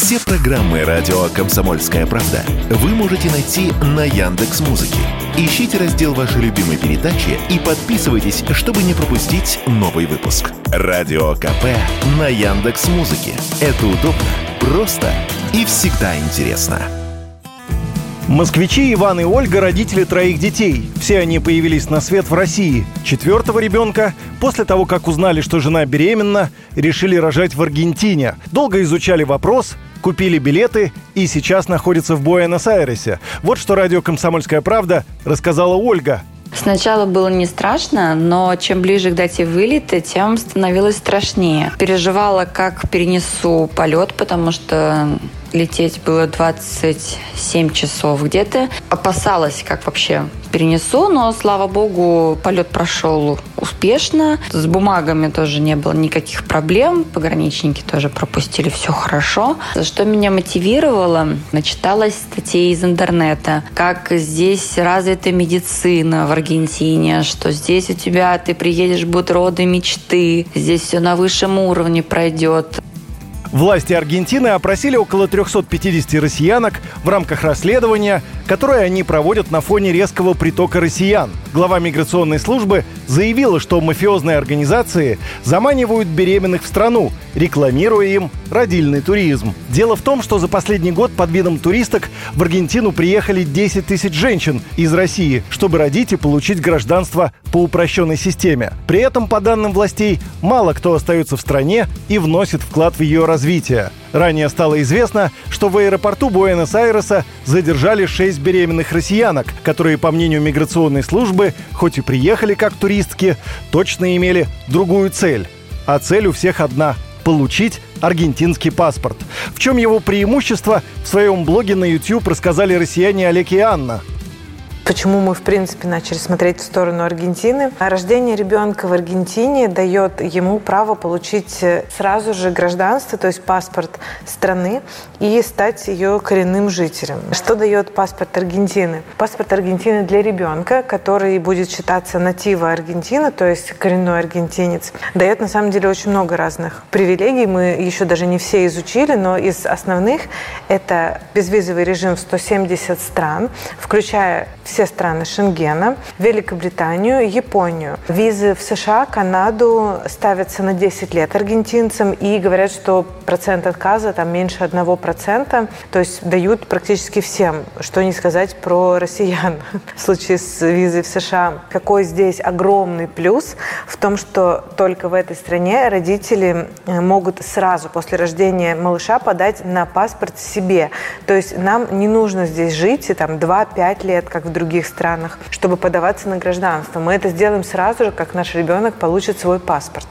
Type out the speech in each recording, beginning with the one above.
Все программы радио Комсомольская правда вы можете найти на Яндекс Музыке. Ищите раздел вашей любимой передачи и подписывайтесь, чтобы не пропустить новый выпуск. Радио КП на Яндекс Музыке. Это удобно, просто и всегда интересно. Москвичи Иван и Ольга – родители троих детей. Все они появились на свет в России. Четвертого ребенка, после того, как узнали, что жена беременна, решили рожать в Аргентине. Долго изучали вопрос, купили билеты и сейчас находятся в Буэнос-Айресе. Вот что радио «Комсомольская правда» рассказала Ольга. Сначала было не страшно, но чем ближе к дате вылета, тем становилось страшнее. Переживала, как перенесу полет, потому что лететь было 27 часов где-то. Опасалась, как вообще перенесу, но, слава богу, полет прошел успешно. С бумагами тоже не было никаких проблем. Пограничники тоже пропустили все хорошо. За что меня мотивировало? Начиталась статей из интернета. Как здесь развита медицина в Аргентине, что здесь у тебя ты приедешь, будут роды мечты, здесь все на высшем уровне пройдет. Власти Аргентины опросили около 350 россиянок в рамках расследования, которое они проводят на фоне резкого притока россиян. Глава миграционной службы заявила, что мафиозные организации заманивают беременных в страну, рекламируя им родильный туризм. Дело в том, что за последний год под видом туристок в Аргентину приехали 10 тысяч женщин из России, чтобы родить и получить гражданство по упрощенной системе. При этом, по данным властей, мало кто остается в стране и вносит вклад в ее развитие. Ранее стало известно, что в аэропорту Буэнос-Айреса задержали шесть беременных россиянок, которые, по мнению миграционной службы, хоть и приехали как туристки, точно имели другую цель. А цель у всех одна – получить аргентинский паспорт. В чем его преимущество, в своем блоге на YouTube рассказали россияне Олег и Анна – Почему мы, в принципе, начали смотреть в сторону Аргентины? Рождение ребенка в Аргентине дает ему право получить э, сразу же гражданство, то есть паспорт страны, и стать ее коренным жителем. Что дает паспорт Аргентины? Паспорт Аргентины для ребенка, который будет считаться натива Аргентины, то есть коренной аргентинец, дает на самом деле очень много разных привилегий. Мы еще даже не все изучили, но из основных это безвизовый режим в 170 стран, включая все страны Шенгена, Великобританию, Японию. Визы в США, Канаду ставятся на 10 лет аргентинцам и говорят, что процент отказа там меньше 1%, то есть дают практически всем. Что не сказать про россиян в случае с визой в США. Какой здесь огромный плюс в том, что только в этой стране родители э, могут сразу после рождения малыша подать на паспорт себе. То есть нам не нужно здесь жить и там 2-5 лет, как в других странах, чтобы подаваться на гражданство. Мы это сделаем сразу же, как наш ребенок получит свой паспорт.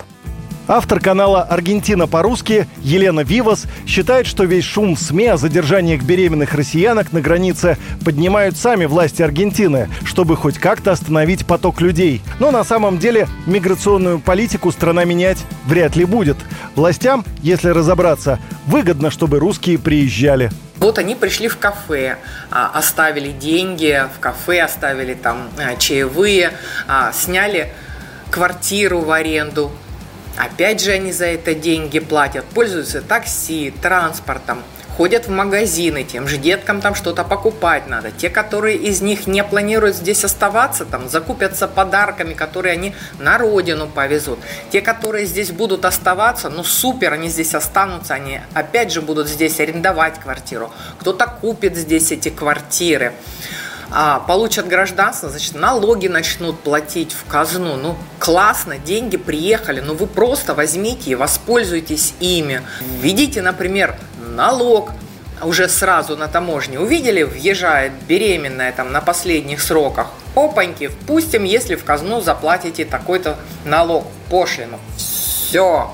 Автор канала «Аргентина по-русски» Елена Вивас считает, что весь шум в СМИ о задержаниях беременных россиянок на границе поднимают сами власти Аргентины, чтобы хоть как-то остановить поток людей. Но на самом деле миграционную политику страна менять вряд ли будет. Властям, если разобраться, выгодно, чтобы русские приезжали. Вот они пришли в кафе, а, оставили деньги в кафе, оставили там а, чаевые, а, сняли квартиру в аренду. Опять же они за это деньги платят, пользуются такси, транспортом ходят в магазины, тем же деткам там что-то покупать надо. Те, которые из них не планируют здесь оставаться, там закупятся подарками, которые они на родину повезут. Те, которые здесь будут оставаться, ну супер, они здесь останутся, они опять же будут здесь арендовать квартиру. Кто-то купит здесь эти квартиры а, получат гражданство, значит, налоги начнут платить в казну. Ну, классно, деньги приехали, но вы просто возьмите и воспользуйтесь ими. Введите, например, налог уже сразу на таможне. Увидели, въезжает беременная там на последних сроках. Опаньки, впустим, если в казну заплатите такой-то налог, пошлину. Все,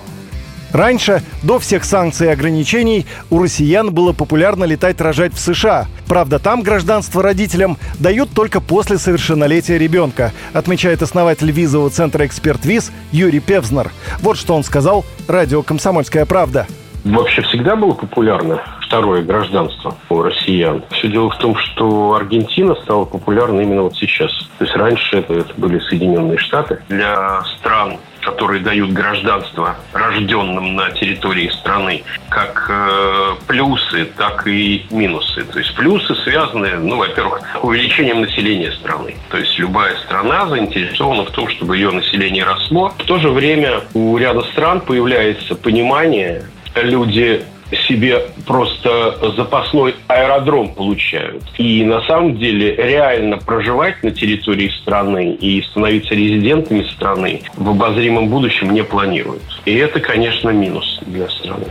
Раньше, до всех санкций и ограничений, у россиян было популярно летать рожать в США. Правда, там гражданство родителям дают только после совершеннолетия ребенка, отмечает основатель визового центра «Эксперт Виз» Юрий Певзнер. Вот что он сказал радио «Комсомольская правда». Вообще всегда было популярно второе гражданство у россиян. Все дело в том, что Аргентина стала популярна именно вот сейчас. То есть раньше это, это были Соединенные Штаты. Для стран которые дают гражданство рожденным на территории страны, как э, плюсы, так и минусы. То есть плюсы связаны, ну, во-первых, увеличением населения страны. То есть любая страна заинтересована в том, чтобы ее население росло. В то же время у ряда стран появляется понимание, люди себе просто запасной аэродром получают. И на самом деле реально проживать на территории страны и становиться резидентами страны в обозримом будущем не планируют. И это, конечно, минус для страны.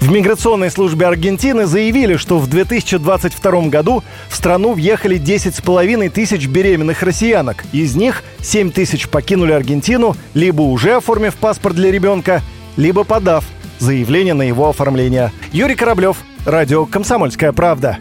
В миграционной службе Аргентины заявили, что в 2022 году в страну въехали 10,5 тысяч беременных россиянок. Из них 7 тысяч покинули Аргентину, либо уже оформив паспорт для ребенка, либо подав заявление на его оформление. Юрий Кораблев, Радио «Комсомольская правда».